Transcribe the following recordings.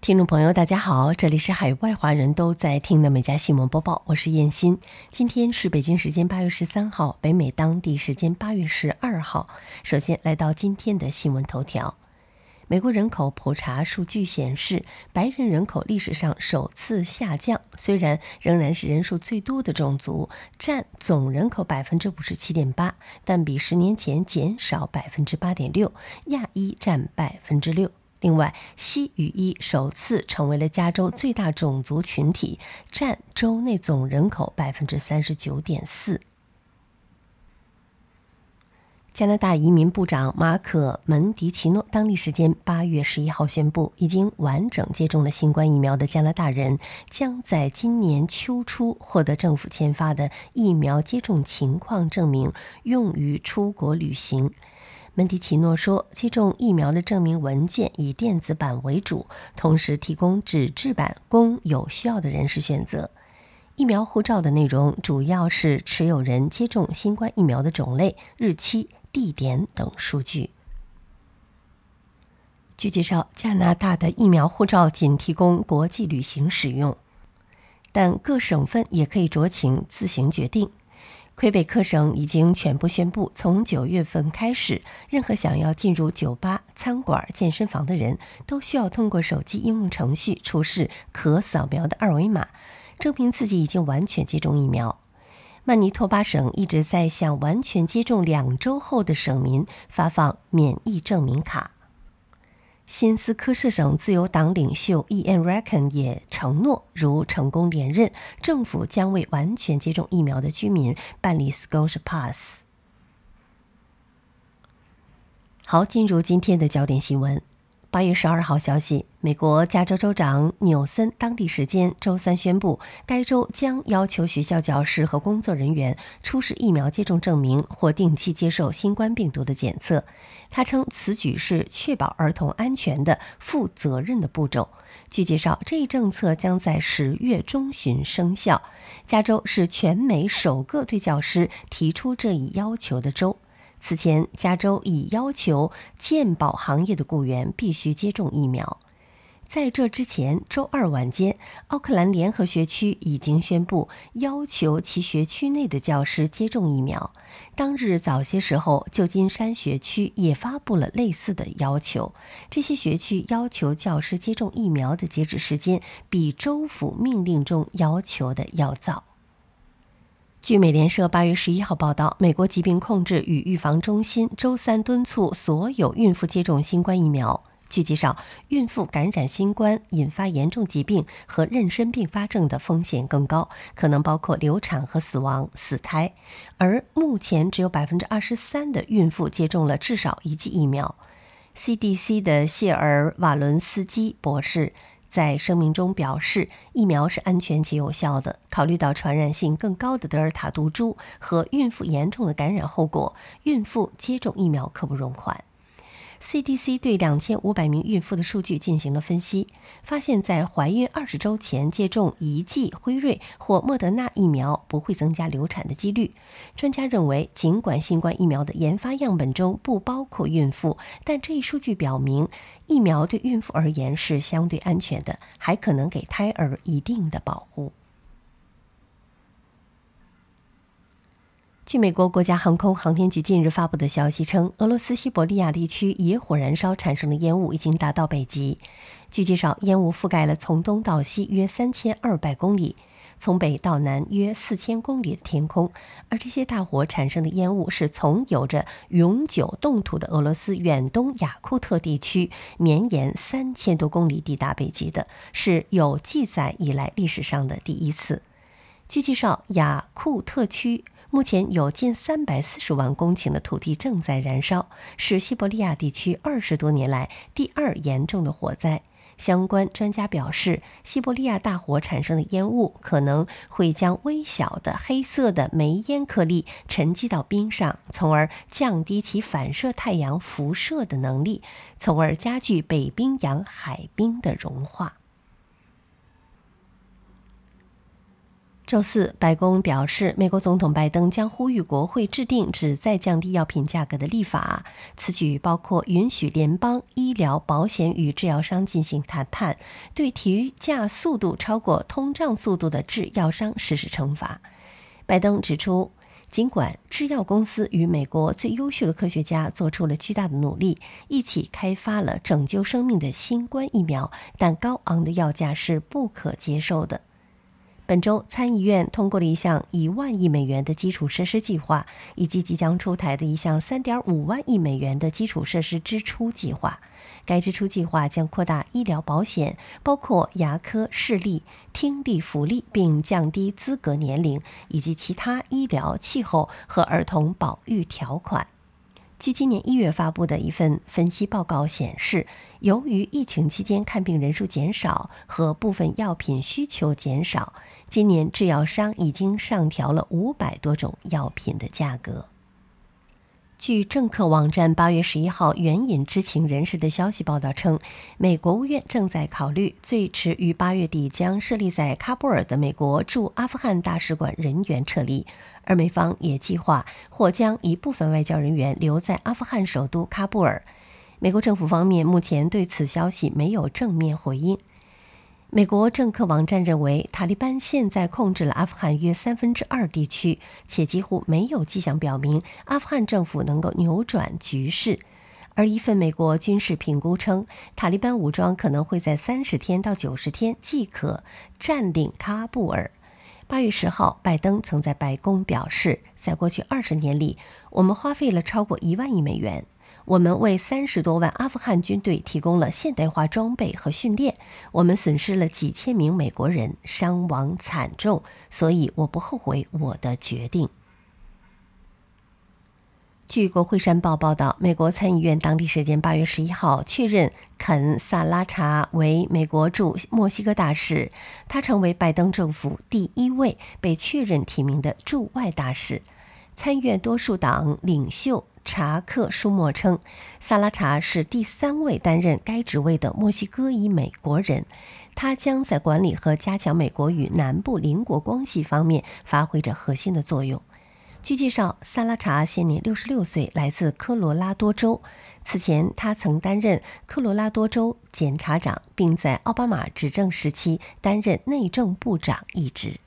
听众朋友，大家好，这里是海外华人都在听的《美家新闻播报》，我是燕欣。今天是北京时间八月十三号，北美当地时间八月十二号。首先来到今天的新闻头条：美国人口普查数据显示，白人人口历史上首次下降，虽然仍然是人数最多的种族，占总人口百分之五十七点八，但比十年前减少百分之八点六，亚裔占百分之六。另外，西语裔首次成为了加州最大种族群体，占州内总人口百分之三十九点四。加拿大移民部长马可·门迪奇诺当地时间八月十一号宣布，已经完整接种了新冠疫苗的加拿大人将在今年秋初获得政府签发的疫苗接种情况证明，用于出国旅行。门迪奇诺说：“接种疫苗的证明文件以电子版为主，同时提供纸质版供有需要的人士选择。疫苗护照的内容主要是持有人接种新冠疫苗的种类、日期、地点等数据。”据介绍，加拿大的疫苗护照仅提供国际旅行使用，但各省份也可以酌情自行决定。魁北克省已经全部宣布，从九月份开始，任何想要进入酒吧、餐馆、健身房的人都需要通过手机应用程序出示可扫描的二维码，证明自己已经完全接种疫苗。曼尼托巴省一直在向完全接种两周后的省民发放免疫证明卡。新斯科舍省自由党领袖 Ian Reckon 也承诺，如成功连任，政府将为完全接种疫苗的居民办理 Scotia Pass。好，进入今天的焦点新闻。八月十二号消息，美国加州州长纽森当地时间周三宣布，该州将要求学校教师和工作人员出示疫苗接种证明或定期接受新冠病毒的检测。他称此举是确保儿童安全的负责任的步骤。据介绍，这一政策将在十月中旬生效。加州是全美首个对教师提出这一要求的州。此前，加州已要求健保行业的雇员必须接种疫苗。在这之前，周二晚间，奥克兰联合学区已经宣布要求其学区内的教师接种疫苗。当日早些时候，旧金山学区也发布了类似的要求。这些学区要求教师接种疫苗的截止时间比州府命令中要求的要早。据美联社八月十一号报道，美国疾病控制与预防中心周三敦促所有孕妇接种新冠疫苗。据介绍，孕妇感染新冠引发严重疾病和妊娠并发症的风险更高，可能包括流产和死亡、死胎。而目前只有百分之二十三的孕妇接种了至少一剂疫苗。CDC 的谢尔瓦伦斯基博士。在声明中表示，疫苗是安全且有效的。考虑到传染性更高的德尔塔毒株和孕妇严重的感染后果，孕妇接种疫苗刻不容缓。CDC 对两千五百名孕妇的数据进行了分析，发现，在怀孕二十周前接种一剂辉瑞或莫德纳疫苗不会增加流产的几率。专家认为，尽管新冠疫苗的研发样本中不包括孕妇，但这一数据表明，疫苗对孕妇而言是相对安全的，还可能给胎儿一定的保护。据美国国家航空航天局近日发布的消息称，俄罗斯西伯利亚地区野火燃烧产生的烟雾已经达到北极。据介绍，烟雾覆盖了从东到西约三千二百公里，从北到南约四千公里的天空。而这些大火产生的烟雾是从有着永久冻土的俄罗斯远东雅库特地区绵延三千多公里抵达北极的，是有记载以来历史上的第一次。据介绍，雅库特区。目前有近三百四十万公顷的土地正在燃烧，是西伯利亚地区二十多年来第二严重的火灾。相关专家表示，西伯利亚大火产生的烟雾可能会将微小的黑色的煤烟颗粒沉积到冰上，从而降低其反射太阳辐射的能力，从而加剧北冰洋海冰的融化。周四，白宫表示，美国总统拜登将呼吁国会制定旨在降低药品价格的立法。此举包括允许联邦医疗保险与制药商进行谈判，对提价速度超过通胀速度的制药商实施惩罚。拜登指出，尽管制药公司与美国最优秀的科学家做出了巨大的努力，一起开发了拯救生命的新冠疫苗，但高昂的药价是不可接受的。本周，参议院通过了一项一万亿美元的基础设施计划，以及即将出台的一项三点五万亿美元的基础设施支出计划。该支出计划将扩大医疗保险，包括牙科、视力、听力福利，并降低资格年龄以及其他医疗、气候和儿童保育条款。据今年一月发布的一份分析报告显示，由于疫情期间看病人数减少和部分药品需求减少，今年制药商已经上调了五百多种药品的价格。据政客网站八月十一号援引知情人士的消息报道称，美国务院正在考虑最迟于八月底将设立在喀布尔的美国驻阿富汗大使馆人员撤离，而美方也计划或将一部分外交人员留在阿富汗首都喀布尔。美国政府方面目前对此消息没有正面回应。美国政客网站认为，塔利班现在控制了阿富汗约三分之二地区，且几乎没有迹象表明阿富汗政府能够扭转局势。而一份美国军事评估称，塔利班武装可能会在三十天到九十天即可占领喀布尔。八月十号，拜登曾在白宫表示，在过去二十年里，我们花费了超过一万亿美元。我们为三十多万阿富汗军队提供了现代化装备和训练，我们损失了几千名美国人，伤亡惨重，所以我不后悔我的决定。据国会山报报道，美国参议院当地时间八月十一号确认肯·萨拉查为美国驻墨西哥大使，他成为拜登政府第一位被确认提名的驻外大使。参院多数党领袖。查克·舒默称，萨拉查是第三位担任该职位的墨西哥裔美国人，他将在管理和加强美国与南部邻国关系方面发挥着核心的作用。据介绍，萨拉查现年六十六岁，来自科罗拉多州。此前，他曾担任科罗拉多州检察长，并在奥巴马执政时期担任内政部长一职。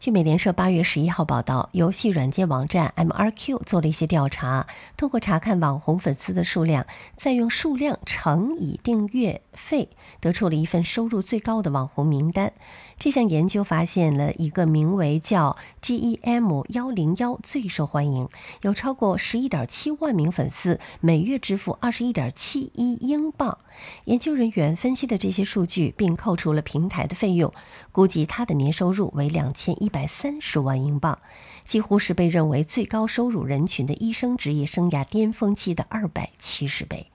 据美联社八月十一号报道，游戏软件网站 MRQ 做了一些调查，通过查看网红粉丝的数量，再用数量乘以订阅费，得出了一份收入最高的网红名单。这项研究发现了一个名为叫 GEM 幺零幺最受欢迎，有超过十一点七万名粉丝，每月支付二十一点七一英镑。研究人员分析了这些数据，并扣除了平台的费用，估计他的年收入为两千一百三十万英镑，几乎是被认为最高收入人群的医生职业生涯巅峰期的二百七十倍。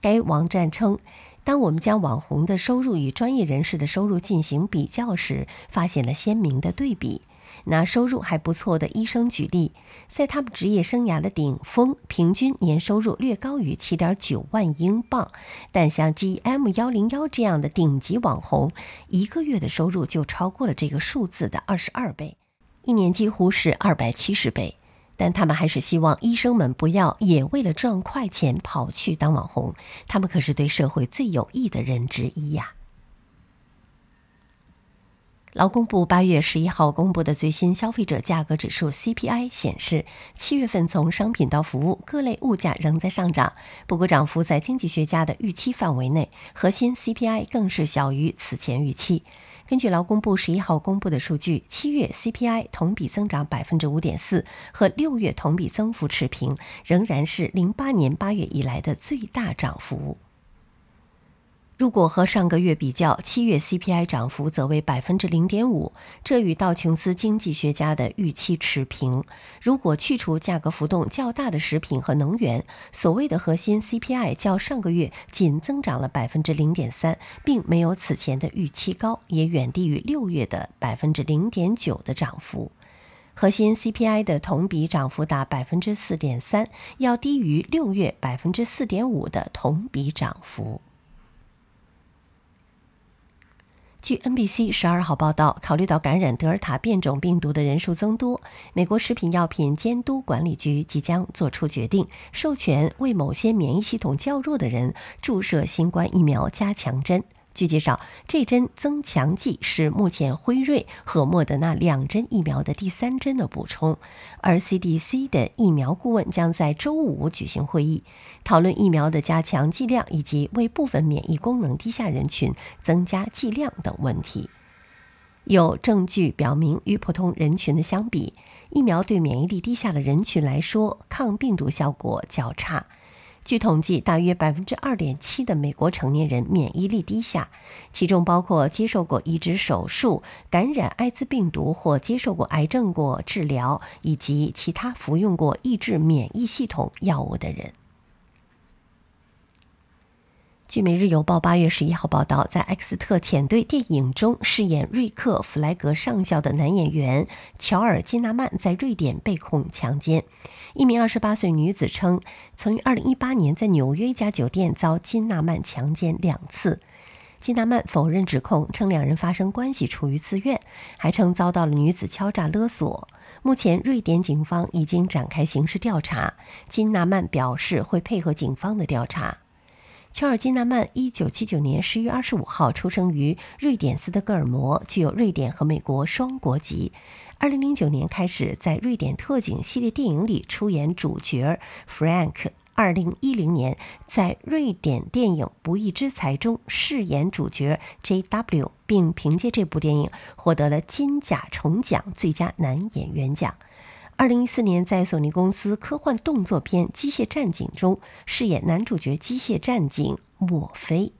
该网站称。当我们将网红的收入与专业人士的收入进行比较时，发现了鲜明的对比。拿收入还不错的医生举例，在他们职业生涯的顶峰，平均年收入略高于七点九万英镑，但像 GM 幺零幺这样的顶级网红，一个月的收入就超过了这个数字的二十二倍，一年几乎是二百七十倍。但他们还是希望医生们不要也为了赚快钱跑去当网红，他们可是对社会最有益的人之一呀。劳工部八月十一号公布的最新消费者价格指数 CPI 显示，七月份从商品到服务各类物价仍在上涨，不过涨幅在经济学家的预期范围内，核心 CPI 更是小于此前预期。根据劳工部十一号公布的数据，七月 CPI 同比增长百分之五点四，和六月同比增幅持平，仍然是零八年八月以来的最大涨幅。如果和上个月比较，七月 CPI 涨幅则为百分之零点五，这与道琼斯经济学家的预期持平。如果去除价格浮动较大的食品和能源，所谓的核心 CPI 较上个月仅增长了百分之零点三，并没有此前的预期高，也远低于六月的百分之零点九的涨幅。核心 CPI 的同比涨幅达百分之四点三，要低于六月百分之四点五的同比涨幅。据 NBC 十二号报道，考虑到感染德尔塔变种病毒的人数增多，美国食品药品监督管理局即将做出决定，授权为某些免疫系统较弱的人注射新冠疫苗加强针。据介绍，这针增强剂是目前辉瑞和莫德纳两针疫苗的第三针的补充，而 CDC 的疫苗顾问将在周五举行会议，讨论疫苗的加强剂量以及为部分免疫功能低下人群增加剂量等问题。有证据表明，与普通人群的相比，疫苗对免疫力低下的人群来说，抗病毒效果较差。据统计，大约百分之二点七的美国成年人免疫力低下，其中包括接受过移植手术、感染艾滋病毒或接受过癌症过治疗，以及其他服用过抑制免疫系统药物的人。据《每日邮报》八月十一号报道，在《X 特遣队》电影中饰演瑞克·弗莱格上校的男演员乔尔·金纳曼在瑞典被控强奸。一名二十八岁女子称，曾于二零一八年在纽约一家酒店遭金纳曼强奸两次。金纳曼否认指控，称两人发生关系出于自愿，还称遭到了女子敲诈勒索。目前，瑞典警方已经展开刑事调查。金纳曼表示会配合警方的调查。乔尔金纳曼一九七九年十月二十五号出生于瑞典斯德哥尔摩，具有瑞典和美国双国籍。二零零九年开始在瑞典特警系列电影里出演主角 Frank。二零一零年在瑞典电影《不义之财》中饰演主角 J.W，并凭借这部电影获得了金甲虫奖最佳男演员奖。二零一四年，在索尼公司科幻动作片《机械战警》中饰演男主角机械战警墨菲。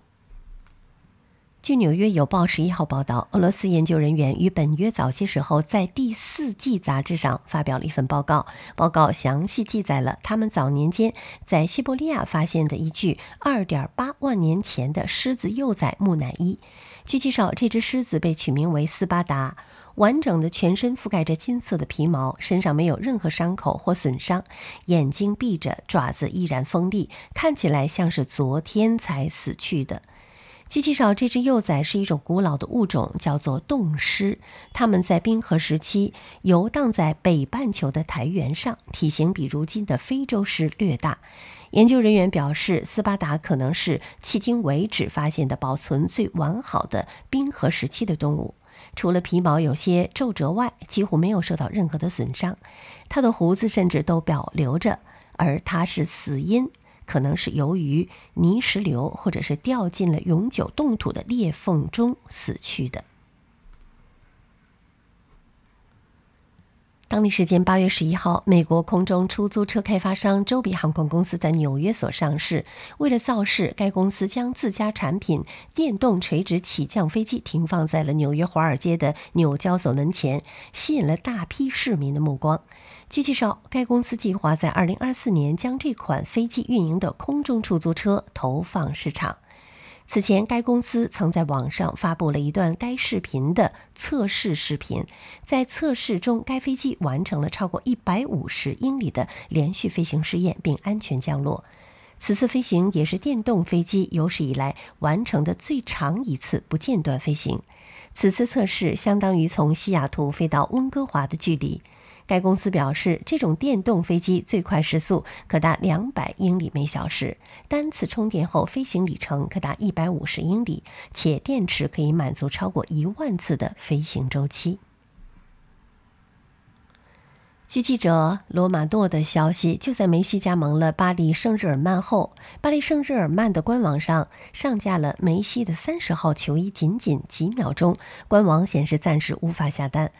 据《纽约邮报》十一号报道，俄罗斯研究人员于本月早些时候在《第四季》杂志上发表了一份报告，报告详细记载了他们早年间在西伯利亚发现的一具二点八万年前的狮子幼崽木乃伊。据介绍，这只狮子被取名为斯巴达。完整的全身覆盖着金色的皮毛，身上没有任何伤口或损伤，眼睛闭着，爪子依然锋利，看起来像是昨天才死去的。据介绍，这只幼崽是一种古老的物种，叫做冻狮。它们在冰河时期游荡在北半球的苔原上，体型比如今的非洲狮略大。研究人员表示，斯巴达可能是迄今为止发现的保存最完好的冰河时期的动物。除了皮毛有些皱褶外，几乎没有受到任何的损伤。他的胡子甚至都保留着，而他是死因，可能是由于泥石流或者是掉进了永久冻土的裂缝中死去的。当地时间八月十一号，美国空中出租车开发商周比航空公司在纽约所上市。为了造势，该公司将自家产品电动垂直起降飞机停放在了纽约华尔街的纽交所门前，吸引了大批市民的目光。据介绍，该公司计划在二零二四年将这款飞机运营的空中出租车投放市场。此前，该公司曾在网上发布了一段该视频的测试视频。在测试中，该飞机完成了超过一百五十英里的连续飞行试验，并安全降落。此次飞行也是电动飞机有史以来完成的最长一次不间断飞行。此次测试相当于从西雅图飞到温哥华的距离。该公司表示，这种电动飞机最快时速可达两百英里每小时，单次充电后飞行里程可达一百五十英里，且电池可以满足超过一万次的飞行周期。据记者罗马诺的消息，就在梅西加盟了巴黎圣日耳曼后，巴黎圣日耳曼的官网上上架了梅西的三十号球衣，仅仅几秒钟，官网显示暂时无法下单。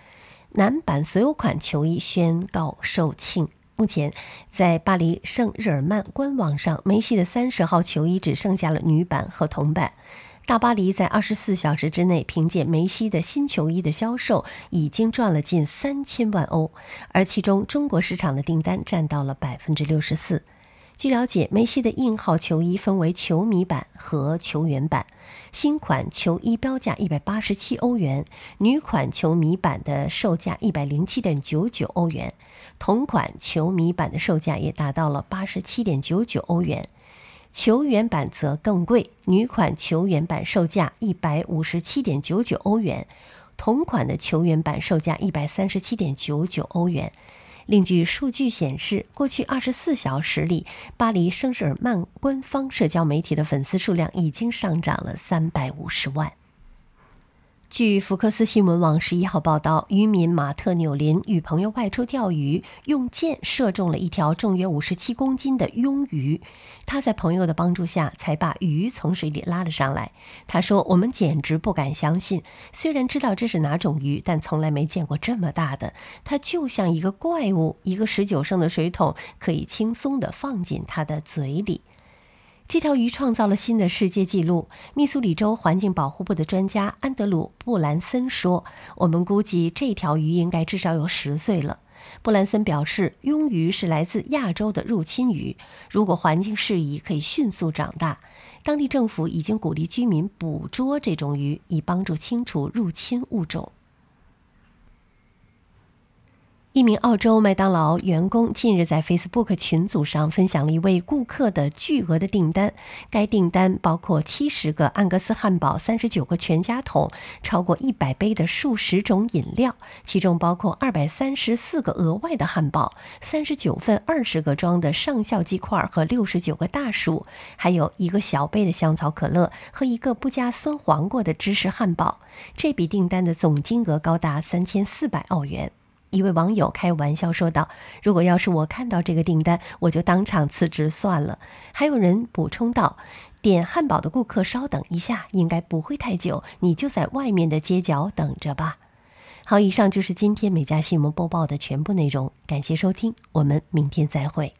男版所有款球衣宣告售罄。目前，在巴黎圣日耳曼官网上，梅西的三十号球衣只剩下了女版和铜版。大巴黎在二十四小时之内，凭借梅西的新球衣的销售，已经赚了近三千万欧，而其中中国市场的订单占到了百分之六十四。据了解，梅西的印号球衣分为球迷版和球员版。新款球衣标价一百八十七欧元，女款球迷版的售价一百零七点九九欧元，同款球迷版的售价也达到了八十七点九九欧元。球员版则更贵，女款球员版售价一百五十七点九九欧元，同款的球员版售价一百三十七点九九欧元。另据数据显示，过去二十四小时里，巴黎圣日耳曼官方社交媒体的粉丝数量已经上涨了三百五十万。据福克斯新闻网十一号报道，渔民马特纽林与朋友外出钓鱼，用箭射中了一条重约五十七公斤的鳙鱼。他在朋友的帮助下才把鱼从水里拉了上来。他说：“我们简直不敢相信，虽然知道这是哪种鱼，但从来没见过这么大的。它就像一个怪物，一个十九升的水桶可以轻松地放进它的嘴里。”这条鱼创造了新的世界纪录。密苏里州环境保护部的专家安德鲁·布兰森说：“我们估计这条鱼应该至少有十岁了。”布兰森表示，鳙鱼是来自亚洲的入侵鱼，如果环境适宜，可以迅速长大。当地政府已经鼓励居民捕捉这种鱼，以帮助清除入侵物种。一名澳洲麦当劳员工近日在 Facebook 群组上分享了一位顾客的巨额的订单。该订单包括七十个安格斯汉堡、三十九个全家桶、超过一百杯的数十种饮料，其中包括二百三十四个额外的汉堡、三十九份二十个装的上校鸡块和六十九个大薯，还有一个小杯的香草可乐和一个不加酸黄瓜的芝士汉堡。这笔订单的总金额高达三千四百澳元。一位网友开玩笑说道：“如果要是我看到这个订单，我就当场辞职算了。”还有人补充道：“点汉堡的顾客稍等一下，应该不会太久，你就在外面的街角等着吧。”好，以上就是今天美家新闻播报的全部内容，感谢收听，我们明天再会。